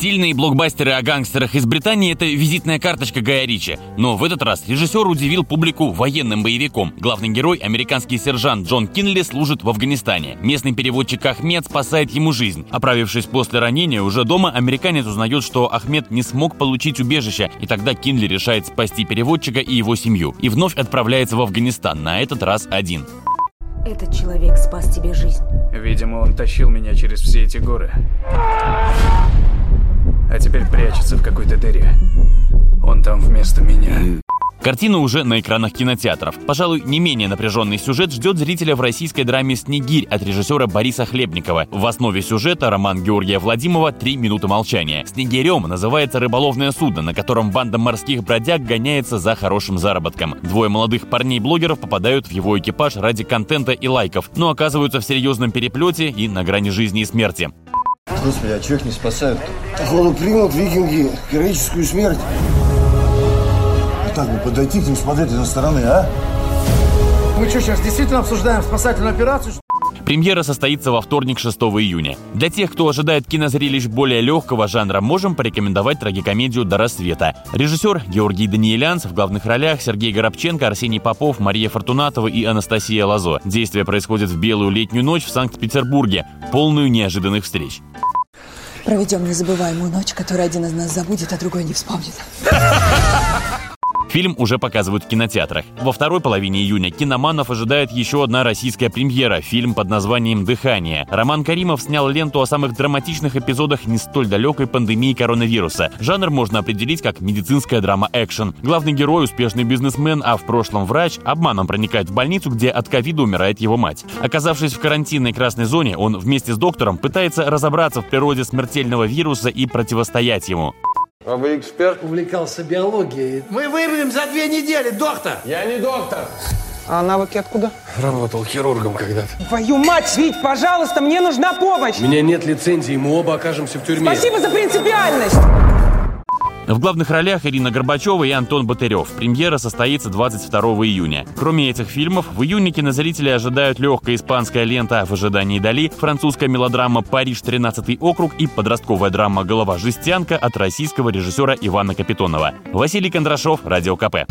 Стильные блокбастеры о гангстерах из Британии – это визитная карточка Гая Ричи. Но в этот раз режиссер удивил публику военным боевиком. Главный герой, американский сержант Джон Кинли, служит в Афганистане. Местный переводчик Ахмед спасает ему жизнь. Оправившись после ранения, уже дома американец узнает, что Ахмед не смог получить убежище, и тогда Кинли решает спасти переводчика и его семью. И вновь отправляется в Афганистан, на этот раз один. Этот человек спас тебе жизнь. Видимо, он тащил меня через все эти горы а теперь прячется в какой-то дыре. Он там вместо меня. Картина уже на экранах кинотеатров. Пожалуй, не менее напряженный сюжет ждет зрителя в российской драме «Снегирь» от режиссера Бориса Хлебникова. В основе сюжета роман Георгия Владимова «Три минуты молчания». «Снегирем» называется рыболовное судно, на котором банда морских бродяг гоняется за хорошим заработком. Двое молодых парней-блогеров попадают в его экипаж ради контента и лайков, но оказываются в серьезном переплете и на грани жизни и смерти. Господи, а чего их не спасают? Походу примут викинги героическую смерть. Так бы подойти к ним, смотреть со стороны, а? Мы что, сейчас действительно обсуждаем спасательную операцию? Премьера состоится во вторник, 6 июня. Для тех, кто ожидает кинозрелищ более легкого жанра, можем порекомендовать трагикомедию «До рассвета». Режиссер Георгий Даниэлянс в главных ролях Сергей Горобченко, Арсений Попов, Мария Фортунатова и Анастасия Лазо. Действие происходит в белую летнюю ночь в Санкт-Петербурге, полную неожиданных встреч. Проведем незабываемую ночь, которую один из нас забудет, а другой не вспомнит. Фильм уже показывают в кинотеатрах. Во второй половине июня киноманов ожидает еще одна российская премьера – фильм под названием «Дыхание». Роман Каримов снял ленту о самых драматичных эпизодах не столь далекой пандемии коронавируса. Жанр можно определить как медицинская драма-экшен. Главный герой – успешный бизнесмен, а в прошлом врач, обманом проникает в больницу, где от ковида умирает его мать. Оказавшись в карантинной красной зоне, он вместе с доктором пытается разобраться в природе смертельного вируса и противостоять ему. А вы эксперт? Увлекался биологией. Мы выберем за две недели, доктор! Я не доктор. А навыки откуда? Работал хирургом когда-то. Твою мать, Вить, пожалуйста, мне нужна помощь! У меня нет лицензии, мы оба окажемся в тюрьме. Спасибо за принципиальность! В главных ролях Ирина Горбачева и Антон Батырев. Премьера состоится 22 июня. Кроме этих фильмов, в июне кинозрители ожидают легкая испанская лента «В ожидании Дали», французская мелодрама «Париж, 13 округ» и подростковая драма «Голова жестянка» от российского режиссера Ивана Капитонова. Василий Кондрашов, Радио КП.